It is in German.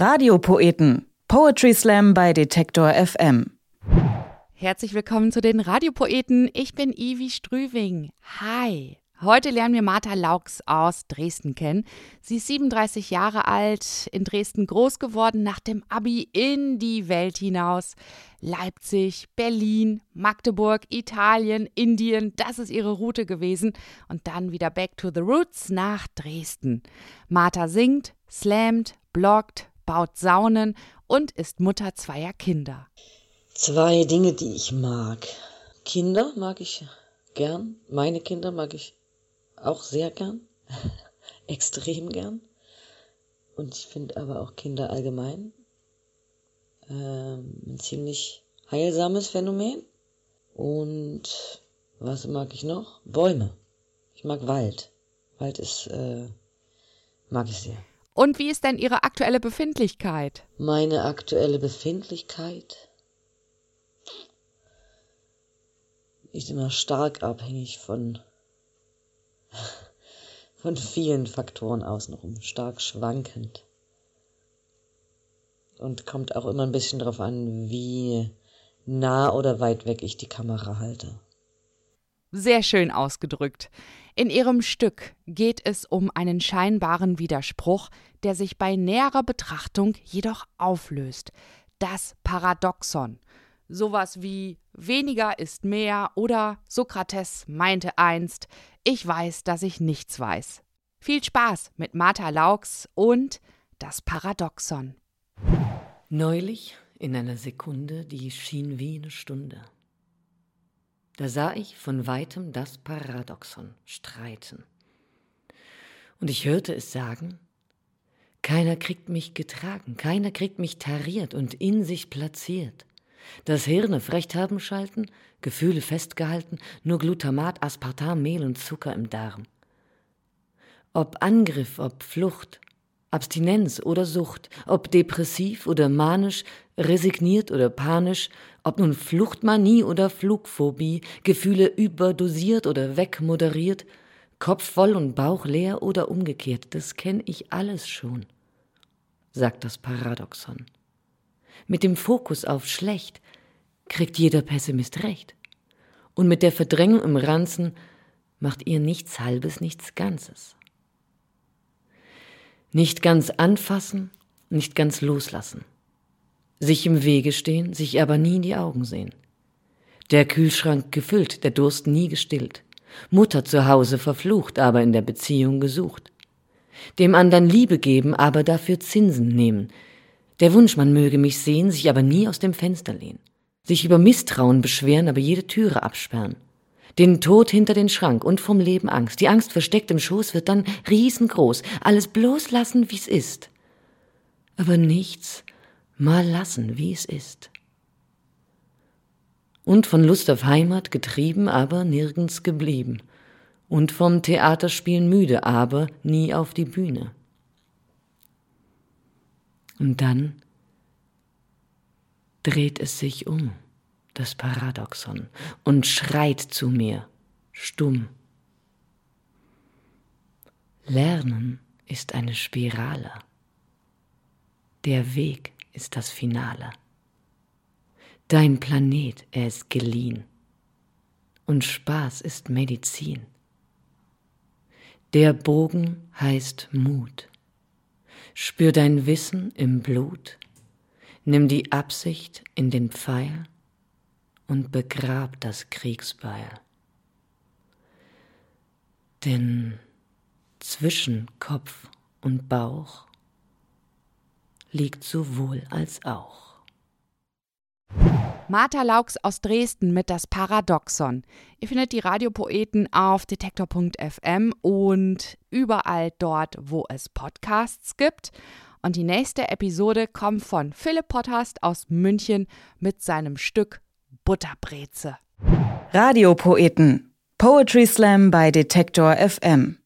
Radiopoeten. Poetry Slam bei Detektor FM. Herzlich willkommen zu den Radiopoeten. Ich bin Ivi Strüving. Hi. Heute lernen wir Martha Laux aus Dresden kennen. Sie ist 37 Jahre alt, in Dresden groß geworden, nach dem Abi in die Welt hinaus. Leipzig, Berlin, Magdeburg, Italien, Indien, das ist ihre Route gewesen. Und dann wieder back to the roots nach Dresden. Martha singt, slammt, bloggt, baut Saunen und ist Mutter zweier Kinder. Zwei Dinge, die ich mag. Kinder mag ich gern. Meine Kinder mag ich auch sehr gern, extrem gern. Und ich finde aber auch Kinder allgemein ähm, ein ziemlich heilsames Phänomen. Und was mag ich noch? Bäume. Ich mag Wald. Wald ist, äh, mag ich sehr. Und wie ist denn Ihre aktuelle Befindlichkeit? Meine aktuelle Befindlichkeit ist immer stark abhängig von von vielen Faktoren außenrum, stark schwankend. Und kommt auch immer ein bisschen darauf an, wie nah oder weit weg ich die Kamera halte. Sehr schön ausgedrückt. In ihrem Stück geht es um einen scheinbaren Widerspruch, der sich bei näherer Betrachtung jedoch auflöst. Das Paradoxon. Sowas wie weniger ist mehr oder Sokrates meinte einst, ich weiß, dass ich nichts weiß. Viel Spaß mit Martha Laux und das Paradoxon. Neulich, in einer Sekunde, die schien wie eine Stunde, da sah ich von weitem das Paradoxon streiten. Und ich hörte es sagen, keiner kriegt mich getragen, keiner kriegt mich tariert und in sich platziert. Das Hirne Frecht haben schalten, Gefühle festgehalten, nur Glutamat, Aspartam, Mehl und Zucker im Darm. Ob Angriff, ob Flucht, Abstinenz oder Sucht, ob depressiv oder manisch, resigniert oder panisch, ob nun Fluchtmanie oder Flugphobie, Gefühle überdosiert oder wegmoderiert, Kopf voll und Bauch leer oder umgekehrt, das kenn ich alles schon, sagt das Paradoxon. Mit dem Fokus auf schlecht kriegt jeder Pessimist recht. Und mit der Verdrängung im Ranzen macht ihr nichts Halbes, nichts Ganzes. Nicht ganz anfassen, nicht ganz loslassen. Sich im Wege stehen, sich aber nie in die Augen sehen. Der Kühlschrank gefüllt, der Durst nie gestillt. Mutter zu Hause verflucht, aber in der Beziehung gesucht. Dem andern Liebe geben, aber dafür Zinsen nehmen, der Wunsch, man möge mich sehen, sich aber nie aus dem Fenster lehnen. Sich über Misstrauen beschweren, aber jede Türe absperren. Den Tod hinter den Schrank und vom Leben Angst. Die Angst versteckt im Schoß wird dann riesengroß. Alles bloß lassen, wie's ist. Aber nichts mal lassen, wie es ist. Und von Lust auf Heimat getrieben, aber nirgends geblieben. Und vom Theaterspielen müde, aber nie auf die Bühne. Und dann dreht es sich um, das Paradoxon, und schreit zu mir, stumm. Lernen ist eine Spirale. Der Weg ist das Finale. Dein Planet, er ist geliehen. Und Spaß ist Medizin. Der Bogen heißt Mut. Spür dein Wissen im Blut, nimm die Absicht in den Pfeil und begrab das Kriegsbeil. Denn zwischen Kopf und Bauch liegt sowohl als auch. Martha Laux aus Dresden mit das Paradoxon. Ihr findet die Radiopoeten auf detektor.fm und überall dort, wo es Podcasts gibt. Und die nächste Episode kommt von Philipp Potthast aus München mit seinem Stück Butterbreze. Radiopoeten. Poetry Slam bei Detektor FM.